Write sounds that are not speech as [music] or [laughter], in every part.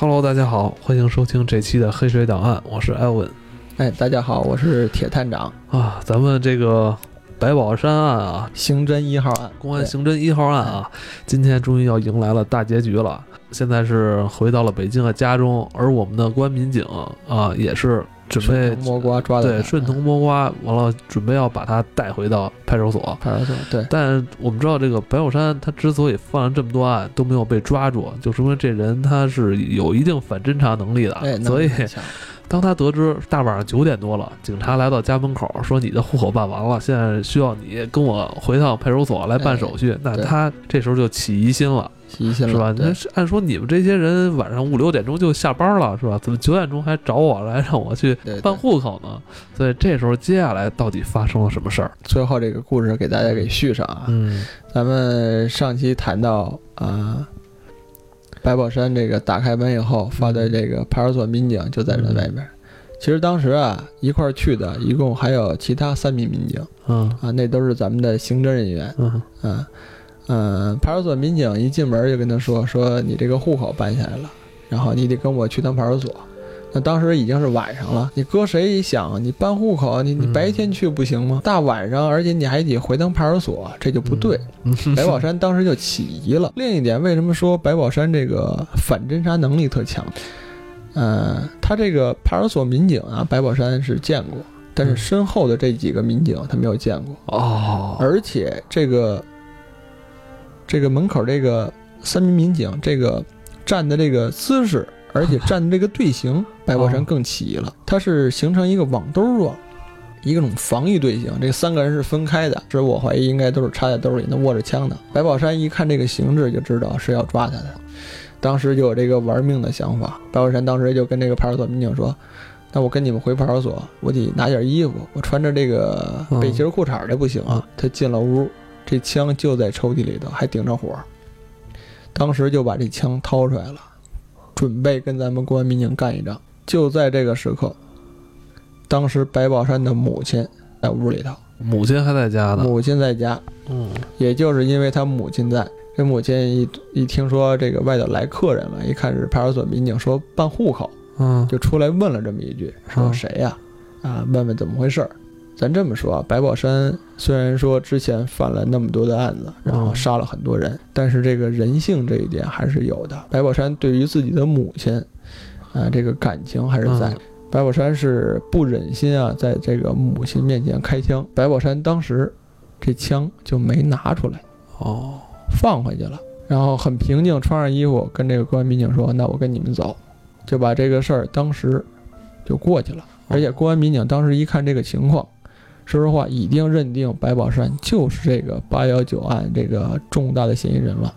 Hello，大家好，欢迎收听这期的《黑水档案》，我是艾文。哎，大家好，我是铁探长啊。咱们这个白宝山案啊，刑侦一号案，公安刑侦一号案啊，今天终于要迎来了大结局了。现在是回到了北京的家中，而我们的公安民警啊，也是。准备摸瓜抓对，顺藤摸瓜，完了准备要把他带回到派出所。派出所对，但我们知道这个白小山他之所以犯了这么多案都没有被抓住，就说明这人他是有一定反侦查能力的。所以，当他得知大晚上九点多了，警察来到家门口说你的户口办完了，现在需要你跟我回趟派出所来办手续，那他这时候就起疑心了。是吧？那按说你们这些人晚上五六点钟就下班了，是吧？怎么九点钟还找我来让我去办户口呢？所以这时候接下来到底发生了什么事儿？最后这个故事给大家给续上啊。嗯，咱们上期谈到啊，白宝山这个打开门以后，发的这个派出所民警就在这外面。其实当时啊，一块儿去的一共还有其他三名民警。嗯啊，那都是咱们的刑侦人员。嗯嗯。嗯，派出所民警一进门就跟他说：“说你这个户口办下来了，然后你得跟我去趟派出所。”那当时已经是晚上了，你搁谁一想，你办户口，你你白天去不行吗？大晚上，而且你还得回趟派出所，这就不对。白宝山当时就起疑了。另一点，为什么说白宝山这个反侦查能力特强？呃，他这个派出所民警啊，白宝山是见过，但是身后的这几个民警他没有见过哦，而且这个。这个门口这个三名民警，这个站的这个姿势，而且站的这个队形，白宝山更起疑了。他是形成一个网兜状，一种防御队形。这三个人是分开的，所以我怀疑应该都是插在兜里，那握着枪的。白宝山一看这个形制，就知道是要抓他的，当时就有这个玩命的想法。白宝山当时就跟这个派出所民警说：“那我跟你们回派出所，我得拿件衣服，我穿着这个背心裤衩的不行啊。”他进了屋。这枪就在抽屉里头，还顶着火。当时就把这枪掏出来了，准备跟咱们公安民警干一仗。就在这个时刻，当时白宝山的母亲在屋里头，母亲还在家呢。母亲在家，嗯，也就是因为他母亲在，这母亲一一听说这个外头来客人了，一看是派出所民警，说办户口，嗯，就出来问了这么一句，说谁呀？啊，问问怎么回事儿。咱这么说啊，白宝山虽然说之前犯了那么多的案子，然后杀了很多人，但是这个人性这一点还是有的。白宝山对于自己的母亲，啊，这个感情还是在。白宝山是不忍心啊，在这个母亲面前开枪。白宝山当时这枪就没拿出来，哦，放回去了。然后很平静，穿上衣服跟这个公安民警说：“那我跟你们走。”就把这个事儿当时就过去了。而且公安民警当时一看这个情况。说实话，已经认定白宝山就是这个八幺九案这个重大的嫌疑人了。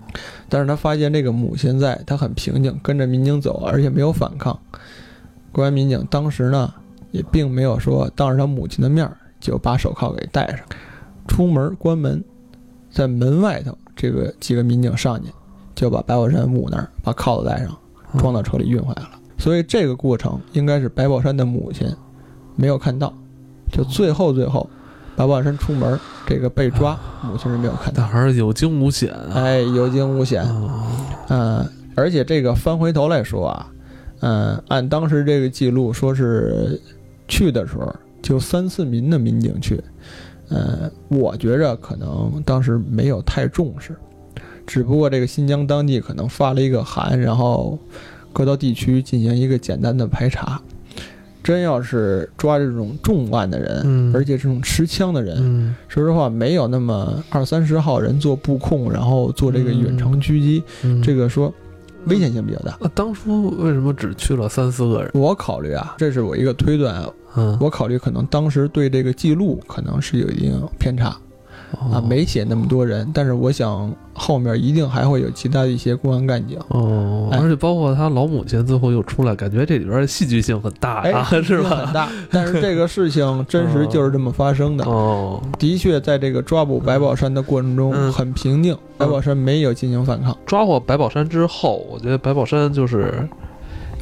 但是他发现这个母亲在，他很平静，跟着民警走，而且没有反抗。公安民警当时呢，也并没有说当着他母亲的面就把手铐给戴上。出门关门，在门外头，这个几个民警上去，就把白宝山捂那儿把铐子戴上，装到车里运回来了。所以这个过程应该是白宝山的母亲没有看到。就最后最后，白宝山出门，这个被抓，母亲是没有看到，还是有惊无险啊！哎，有惊无险，嗯，而且这个翻回头来说啊，嗯，按当时这个记录说是去的时候就三四名的民警去，嗯，我觉着可能当时没有太重视，只不过这个新疆当地可能发了一个函，然后各到地区进行一个简单的排查。真要是抓这种重案的人，而且这种持枪的人，说实话，没有那么二三十号人做布控，然后做这个远程狙击，这个说危险性比较大。那当初为什么只去了三四个人？我考虑啊，这是我一个推断，我考虑可能当时对这个记录可能是有一定偏差。啊，没写那么多人，但是我想后面一定还会有其他的一些公安干警哦，而且包括他老母亲最后又出来，感觉这里边戏剧性很大呀，[laughs] 是吧？很大。但是这个事情真实就是这么发生的哦，[laughs] 的确在这个抓捕白宝山的过程中很平静，白宝山没有进行反抗。抓获白宝山之后，我觉得白宝山就是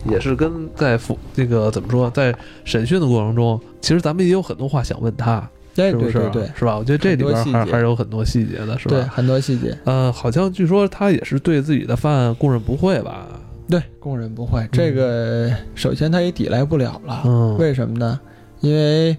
也是跟在复这个怎么说，在审讯的过程中，其实咱们也有很多话想问他。对对对对，是吧？我觉得这里边还还是有很多细节的，是吧？对，很多细节。呃，好像据说他也是对自己的犯案供认不讳吧？对，供认不讳。这个首先他也抵赖不了了。嗯，为什么呢？因为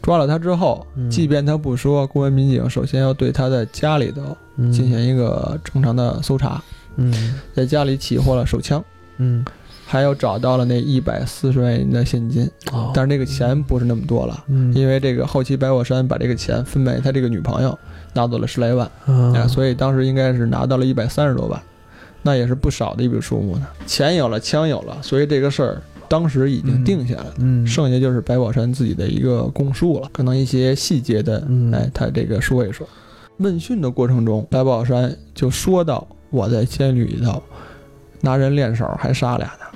抓了他之后，即便他不说，公安民警首先要对他的家里头进行一个正常的搜查。嗯，在家里起获了手枪。嗯。还有找到了那一百四十万元的现金，但是那个钱不是那么多了，因为这个后期白宝山把这个钱分给他这个女朋友，拿走了十来万，哎，所以当时应该是拿到了一百三十多万，那也是不少的一笔数目呢。钱有了，枪有了，所以这个事儿当时已经定下来了，嗯，剩下就是白宝山自己的一个供述了，可能一些细节的，哎，他这个说一说。问讯的过程中，白宝山就说到：“我在监狱里头拿人练手，还杀俩呢。”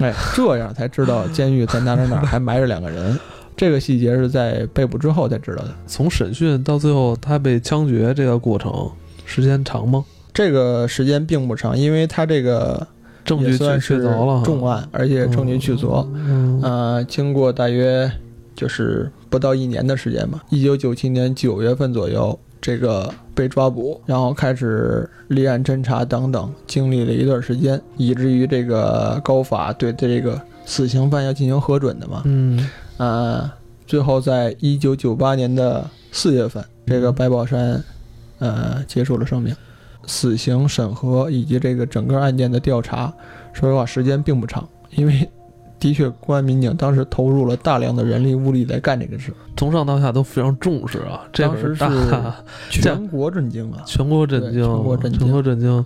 哎，[laughs] 这样才知道监狱在哪哪哪还埋着两个人，[laughs] 这个细节是在被捕之后才知道的。从审讯到最后他被枪决这个过程时间长吗？这个时间并不长，因为他这个证据确凿了，重案，而且证据确凿。呃，经过大约就是不到一年的时间吧，一九九七年九月份左右。这个被抓捕，然后开始立案侦查等等，经历了一段时间，以至于这个高法对这个死刑犯要进行核准的嘛。嗯，呃，最后在一九九八年的四月份，这个白宝山，呃，结束了生命。死刑审核以及这个整个案件的调查，说实话时间并不长，因为。的确，公安民警当时投入了大量的人力物力在干这个事，从上到下都非常重视啊。当时是 [laughs] 全国震惊啊，[laughs] 全国震惊，全国震惊，全国震惊。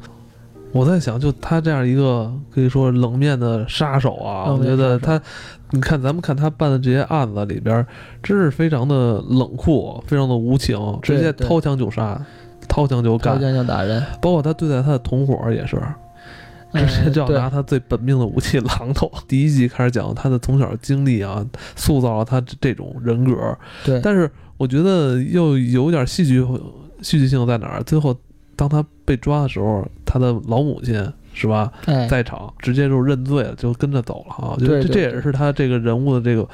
我在想，就他这样一个可以说冷面的杀手啊，我觉得他，你看咱们看他办的这些案子里边，真是非常的冷酷，非常的无情，直接掏枪就杀，掏枪就干，掏枪就打人。包括他对待他的同伙也是。直接就要拿他最本命的武器榔头。第一集开始讲他的从小经历啊，塑造了他这种人格。对，但是我觉得又有点戏剧戏剧性在哪儿？最后当他被抓的时候，他的老母亲是吧，在场，直接就认罪了，就跟着走了哈。我觉得这也是他这个人物的这个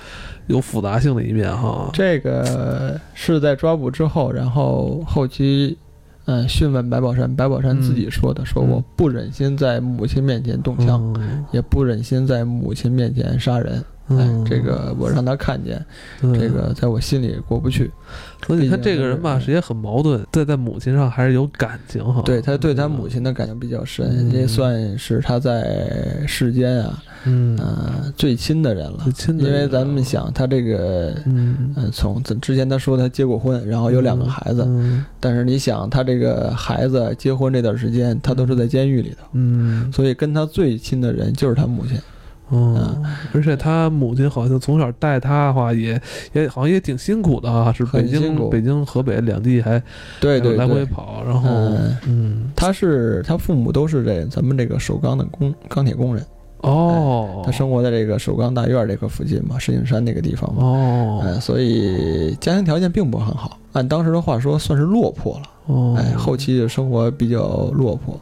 有复杂性的一面哈。这个是在抓捕之后，然后后期。嗯，讯问白宝山，白宝山自己说的，说我不忍心在母亲面前动枪，也不忍心在母亲面前杀人。哎，这个我让他看见，这个在我心里过不去。所以你看这个人吧，是也很矛盾，在在母亲上还是有感情哈。对他对他母亲的感情比较深，这算是他在世间啊。嗯。最亲的人了，因为咱们想他这个，嗯，从之前他说他结过婚，然后有两个孩子，但是你想他这个孩子结婚这段时间，他都是在监狱里头，嗯，所以跟他最亲的人就是他母亲，嗯，而且他母亲好像从小带他的话，也也好像也挺辛苦的啊，是北京北京河北两地还对对来回跑，然后嗯，他是他父母都是这咱们这个首钢的工钢铁工人。哦，他生活在这个首钢大院这块附近嘛，石景山那个地方嘛。哦，哎，所以家庭条件并不很好，按当时的话说，算是落魄了。哦，哎，后期的生活比较落魄，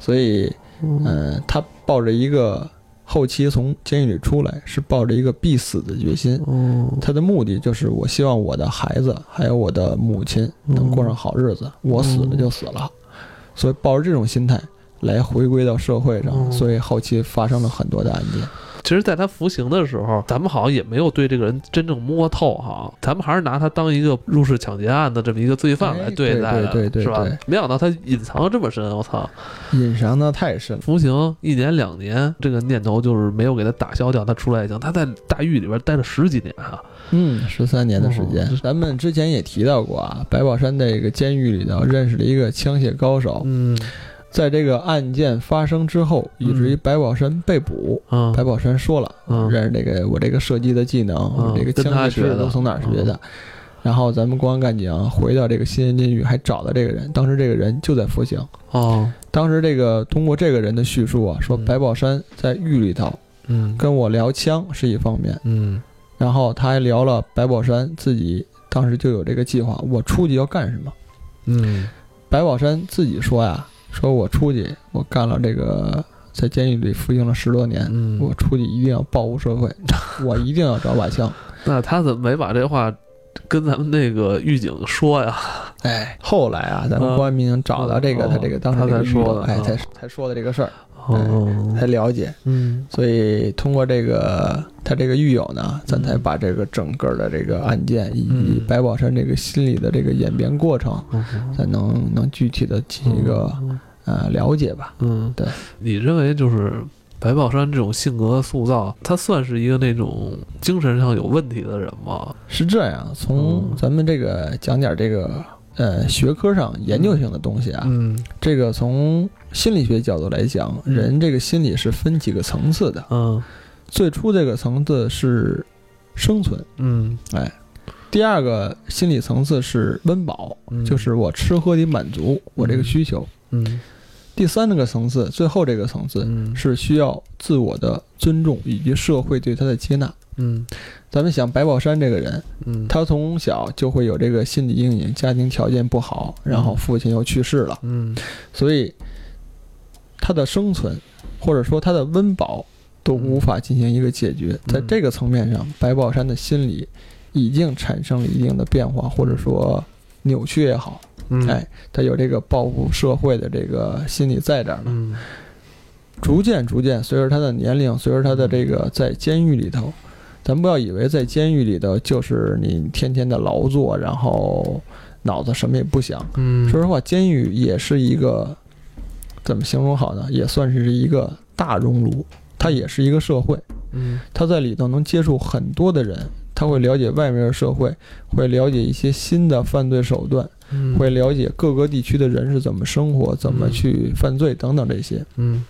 所以，嗯，他抱着一个后期从监狱里出来，是抱着一个必死的决心。哦，他的目的就是，我希望我的孩子还有我的母亲能过上好日子，我死了就死了。所以抱着这种心态。来回归到社会上，所以后期发生了很多的案件。其实，在他服刑的时候，咱们好像也没有对这个人真正摸透哈，咱们还是拿他当一个入室抢劫案的这么一个罪犯来对待的，是吧？没想到他隐藏的这么深，我操！隐藏的太深。服刑一年两年，这个念头就是没有给他打消掉，他出来已经。他在大狱里边待了十几年啊，嗯，十三年的时间。咱们之前也提到过啊，白宝山这个监狱里头认识了一个枪械高手，嗯。在这个案件发生之后，以至于白宝山被捕，白宝山说了，认识这个我这个射击的技能，我这个枪械知识都从哪儿学的。然后咱们公安干警回到这个新安监狱，还找到这个人，当时这个人就在服刑。哦，当时这个通过这个人的叙述啊，说白宝山在狱里头，嗯，跟我聊枪是一方面，嗯，然后他还聊了白宝山自己当时就有这个计划，我出去要干什么？嗯，白宝山自己说呀。说我出去，我干了这个，在监狱里服刑了十多年，我出去一定要报复社会，[laughs] 我一定要找把枪。那他怎么没把这话跟咱们那个狱警说呀？哎，后来啊，咱们公安民警找到这个他这个当时这个说的，哎，才才说的这个事儿，才了解。嗯，所以通过这个他这个狱友呢，咱才把这个整个的这个案件以及白宝山这个心理的这个演变过程，才能能具体的进行一个呃了解吧。嗯，对，你认为就是。白宝山这种性格塑造，他算是一个那种精神上有问题的人吗？是这样，从咱们这个讲点这个呃学科上研究性的东西啊，嗯，这个从心理学角度来讲，人这个心理是分几个层次的，嗯，最初这个层次是生存，嗯，哎，第二个心理层次是温饱，就是我吃喝得满足我这个需求，嗯。第三个层次，最后这个层次是需要自我的尊重以及社会对他的接纳。嗯，咱们想白宝山这个人，嗯，他从小就会有这个心理阴影，家庭条件不好，然后父亲又去世了，嗯，所以他的生存或者说他的温饱都无法进行一个解决。在这个层面上，白宝山的心理已经产生了一定的变化，或者说扭曲也好。哎，他有这个报复社会的这个心理在这儿呢。逐渐逐渐，随着他的年龄，随着他的这个在监狱里头，咱不要以为在监狱里头就是你天天的劳作，然后脑子什么也不想。嗯，说实话，监狱也是一个怎么形容好呢？也算是一个大熔炉，它也是一个社会。嗯，他在里头能接触很多的人，他会了解外面的社会，会了解一些新的犯罪手段。会了解各个地区的人是怎么生活、怎么去犯罪等等这些。嗯，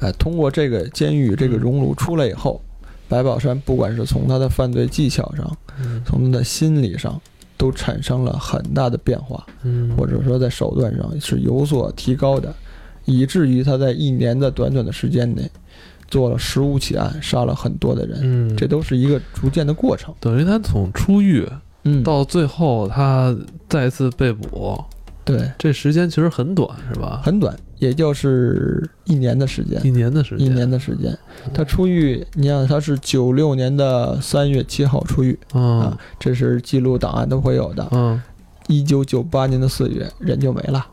哎，通过这个监狱这个熔炉出来以后，白宝山不管是从他的犯罪技巧上，从他的心理上，都产生了很大的变化。嗯，或者说在手段上是有所提高的，以至于他在一年的短短的时间内，做了十五起案，杀了很多的人。嗯，这都是一个逐渐的过程。等于他从出狱。嗯，到最后他再次被捕，对，这时间其实很短，是吧？很短，也就是一年的时间，一年的时间，一年的时间。他出狱，你想他是九六年的三月七号出狱，啊，这是记录档案都会有的。嗯，一九九八年的四月，人就没了，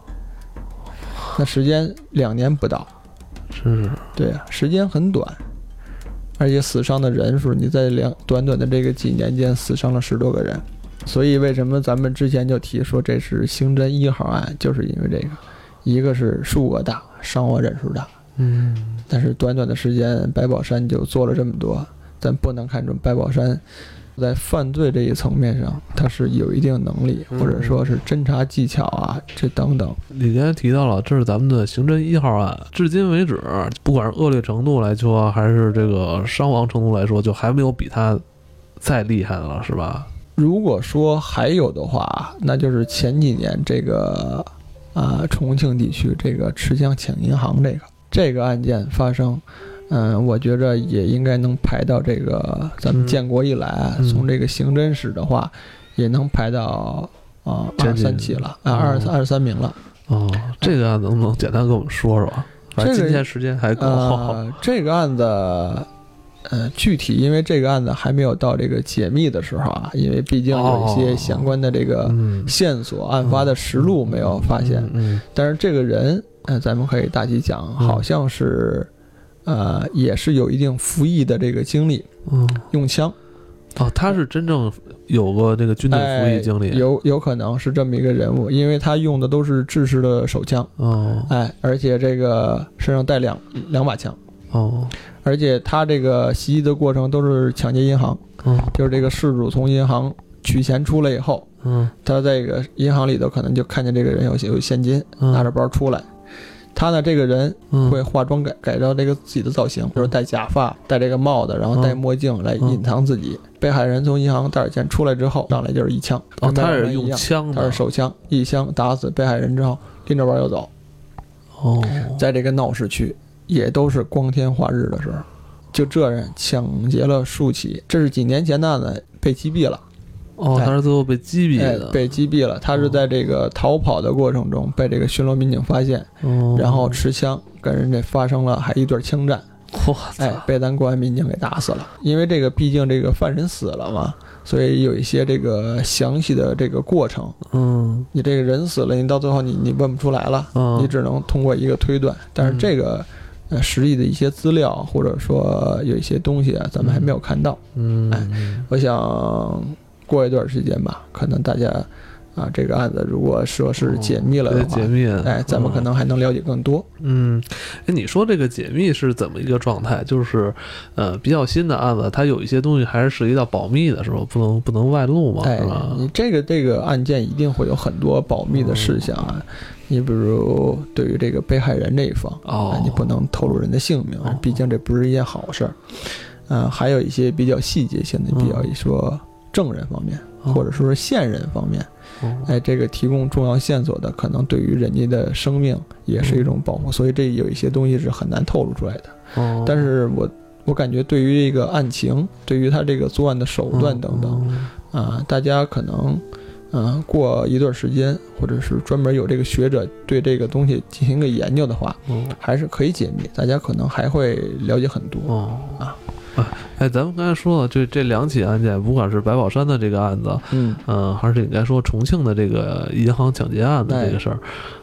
那时间两年不到，是，对啊，时间很短。而且死伤的人数，你在两短短的这个几年间死伤了十多个人，所以为什么咱们之前就提说这是刑侦一号案，就是因为这个，一个是数额大，伤亡人数大，嗯，但是短短的时间，白宝山就做了这么多，咱不能看出白宝山。在犯罪这一层面上，他是有一定能力，或者说是侦查技巧啊，这等等。你刚才提到了，这是咱们的刑侦一号案，至今为止，不管是恶劣程度来说，还是这个伤亡程度来说，就还没有比他再厉害的了，是吧？如果说还有的话，那就是前几年这个啊，重庆地区这个持枪抢银行这个这个案件发生。嗯，我觉着也应该能排到这个咱们建国以来，从这个刑侦史的话，也能排到啊二三起了啊二二十三名了。哦，这个案子能不能简单跟我们说说？反正今天时间还够。这个案子，呃，具体因为这个案子还没有到这个解密的时候啊，因为毕竟有一些相关的这个线索，案发的实录没有发现。嗯，但是这个人，呃，咱们可以大体讲，好像是。呃，也是有一定服役的这个经历，嗯，用枪，哦，他是真正有过这个军队服役经历，有有可能是这么一个人物，因为他用的都是制式的手枪，哦，哎，而且这个身上带两两把枪，哦，而且他这个袭击的过程都是抢劫银行，嗯，就是这个事主从银行取钱出来以后，嗯，他在这个银行里头可能就看见这个人有有现金，拿着包出来。他呢，这个人会化妆改改造这个自己的造型，比如戴假发、戴这个帽子，然后戴墨镜来隐藏自己。被害人从银行带着钱出来之后，上来就是一枪。哦，他是用枪他是手枪，一枪打死被害人之后，拎着包就走。哦，在这个闹市区，也都是光天化日的时候，就这人抢劫了数起。这是几年前的案子，被击毙了。哦，他是最后被击毙的，被击毙了。他是在这个逃跑的过程中被这个巡逻民警发现，然后持枪跟人家发生了还一对枪战。哇哎，被咱公安民警给打死了。因为这个毕竟这个犯人死了嘛，所以有一些这个详细的这个过程，嗯，你这个人死了，你到最后你你问不出来了，你只能通过一个推断。但是这个呃实际的一些资料或者说有一些东西啊，咱们还没有看到。嗯，哎，我想过一段时间吧，可能大家。啊，这个案子如果说是解密了的话，解密，哎，咱们可能还能了解更多。嗯，哎，你说这个解密是怎么一个状态？就是，呃，比较新的案子，它有一些东西还是涉及到保密的，是吧？不能不能外露嘛，是吧？你这个这个案件一定会有很多保密的事项啊。你比如对于这个被害人这一方，哦，你不能透露人的姓名，毕竟这不是一件好事儿。嗯，还有一些比较细节性的，比较说证人方面，或者说是线人方面。哎，这个提供重要线索的，可能对于人家的生命也是一种保护，所以这有一些东西是很难透露出来的。哦，但是我我感觉对于这个案情，对于他这个作案的手段等等，啊，大家可能，嗯，过一段时间，或者是专门有这个学者对这个东西进行个研究的话，还是可以解密，大家可能还会了解很多。啊。[laughs] 哎，咱们刚才说了，这这两起案件，不管是白宝山的这个案子，嗯。嗯，还是应该说重庆的这个银行抢劫案的这个事儿，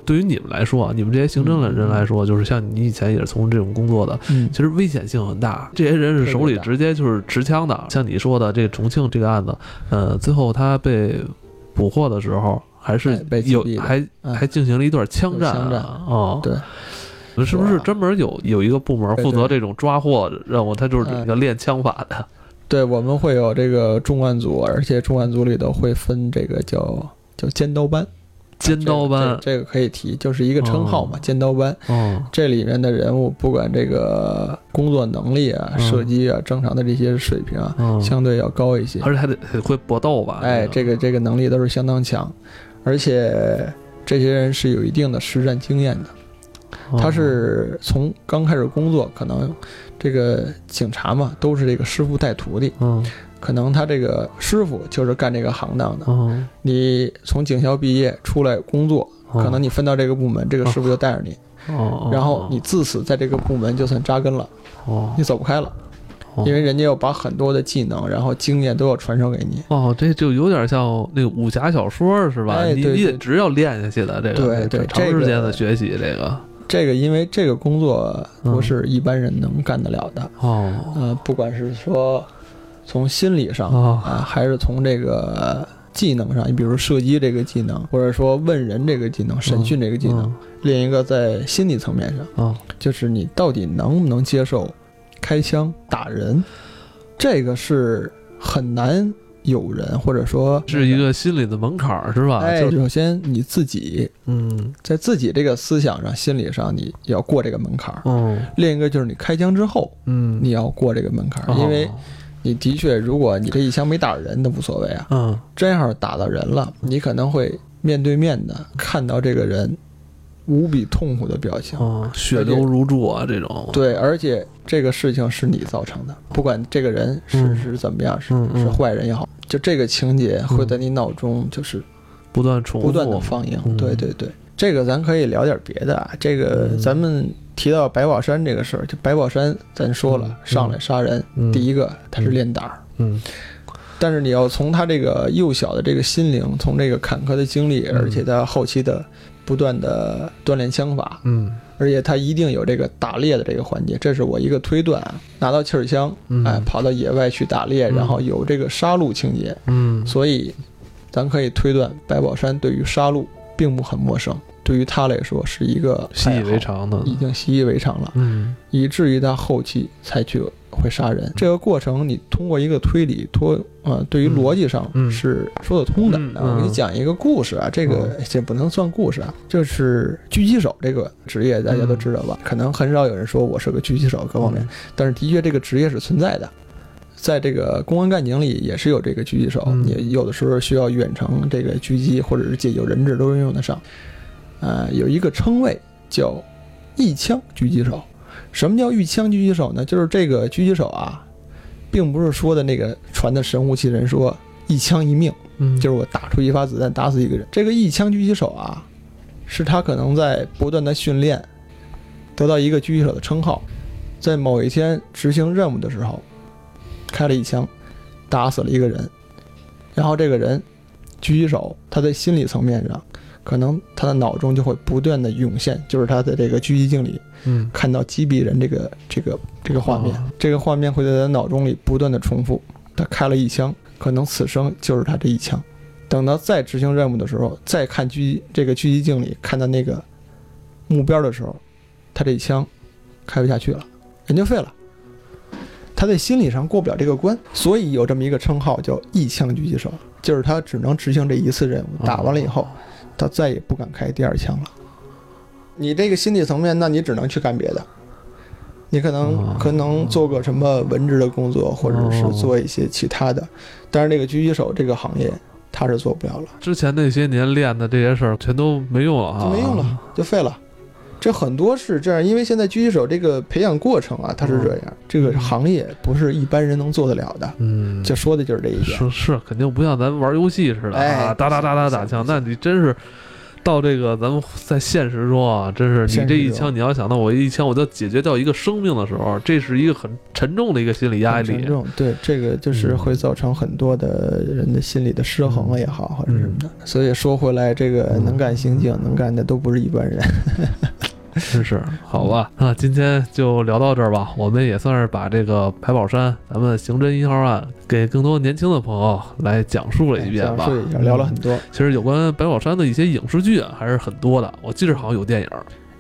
对。于你们来说啊，你们这些刑侦的人来说，就是像你以前也是从事这种工作的，嗯，其实危险性很大。这些人是手里直接就是持枪的，像你说的这个重庆这个案子，呃，最后他被捕获的时候，还是有还还进行了一段枪战啊，哦，对。是不是专门有有一个部门负责这种抓获任务？他就是要练枪法的。[laughs] 对，我们会有这个重案组，而且重案组里头会分这个叫叫尖刀班。尖刀班，这个可以提，就是一个称号嘛。尖刀班，哦，这里面的人物，不管这个工作能力啊、射击啊、正常的这些水平啊，相对要高一些，而且还得会搏斗吧？哎，这个这个能力都是相当强，而且这些人是有一定的实战经验的。他是从刚开始工作，可能这个警察嘛，都是这个师傅带徒弟。嗯，可能他这个师傅就是干这个行当的。你从警校毕业出来工作，可能你分到这个部门，这个师傅就带着你。哦，然后你自此在这个部门就算扎根了。哦，你走不开了，因为人家要把很多的技能，然后经验都要传授给你。哦，这就有点像那个武侠小说是吧？你你得直要练下去的这个，对对，长时间的学习这个。这个因为这个工作不是一般人能干得了的哦，呃，不管是说从心理上啊，还是从这个技能上，你比如射击这个技能，或者说问人这个技能、审讯这个技能，另一个在心理层面上就是你到底能不能接受开枪打人，这个是很难。有人或者说是一个心理的门槛儿，是吧？哎，首先你自己，嗯，在自己这个思想上、心理上，你要过这个门槛儿。嗯，另一个就是你开枪之后，嗯，你要过这个门槛儿，因为你的确，如果你这一枪没打人，那无所谓啊。嗯，真要是打到人了，你可能会面对面的看到这个人。无比痛苦的表情，血流如注啊！这种。对，而且这个事情是你造成的，不管这个人是是怎么样，是是坏人也好，就这个情节会在你脑中就是不断重复、不断的放映。对对对，这个咱可以聊点别的啊。这个咱们提到白宝山这个事儿，就白宝山，咱说了上来杀人，第一个他是练胆儿，嗯，但是你要从他这个幼小的这个心灵，从这个坎坷的经历，而且他后期的。不断的锻炼枪法，嗯，而且他一定有这个打猎的这个环节，这是我一个推断啊。拿到气儿枪，哎，跑到野外去打猎，然后有这个杀戮情节，嗯，所以咱可以推断，白宝山对于杀戮并不很陌生，对于他来说是一个习以为常的，已经习以为常了，嗯，以至于他后期才去。会杀人，这个过程你通过一个推理拖啊，对于逻辑上是说得通的。我给你讲一个故事啊，这个这不能算故事啊，就是狙击手这个职业大家都知道吧？可能很少有人说我是个狙击手各方面，但是的确这个职业是存在的，在这个公安干警里也是有这个狙击手，也有的时候需要远程这个狙击或者是解救人质都能用得上。呃，有一个称谓叫一枪狙击手。什么叫一枪狙击手呢？就是这个狙击手啊，并不是说的那个传的神乎其神，说一枪一命，嗯，就是我打出一发子弹打死一个人。这个一枪狙击手啊，是他可能在不断的训练，得到一个狙击手的称号，在某一天执行任务的时候，开了一枪，打死了一个人，然后这个人，狙击手他在心理层面上可能他的脑中就会不断的涌现，就是他的这个狙击镜里，嗯，看到击毙人这个这个这个画面，这个画面会在他脑中里不断的重复。他开了一枪，可能此生就是他这一枪。等到再执行任务的时候，再看狙这个狙击镜里看到那个目标的时候，他这一枪开不下去了，人就废了。他在心理上过不了这个关，所以有这么一个称号叫“一枪狙击手”，就是他只能执行这一次任务，打完了以后，他再也不敢开第二枪了。你这个心理层面，那你只能去干别的，你可能可能做个什么文职的工作，或者是做一些其他的，但是这个狙击手这个行业他是做不了了。之前那些年练的这些事儿全都没用了啊，就没用了，就废了。这很多是这样，因为现在狙击手这个培养过程啊，它是这样，这个行业不是一般人能做得了的。嗯，就说的就是这一点。是是，肯定不像咱玩游戏似的啊，哒哒哒哒打枪。那你真是到这个咱们在现实中啊，真是你这一枪，你要想到我一枪我就解决掉一个生命的时候，这是一个很沉重的一个心理压力。沉重，对，这个就是会造成很多的人的心理的失衡也好，或者什么的。所以说回来，这个能干刑警能干的都不是一般人。[laughs] 真是好吧，那今天就聊到这儿吧。我们也算是把这个白宝山咱们刑侦一号案给更多年轻的朋友来讲述了一遍吧。聊了很多。其实有关白宝山的一些影视剧啊，还是很多的。我记得好像有电影，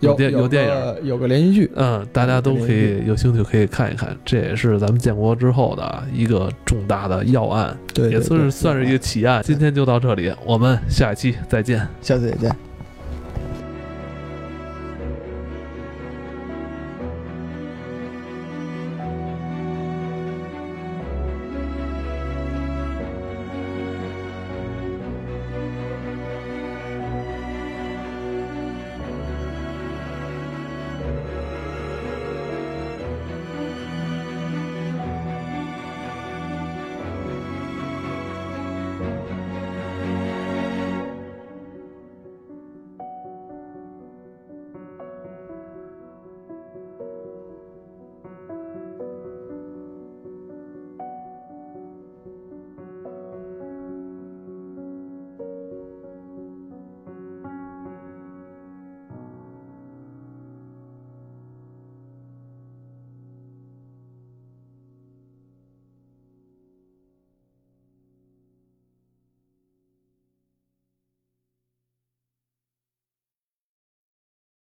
有电有电影，有个连续剧。嗯，大家都可以有兴趣可以看一看。这也是咱们建国之后的一个重大的要案，对，也算是算是一个奇案。今天就到这里，我们下一期再见，下次再见。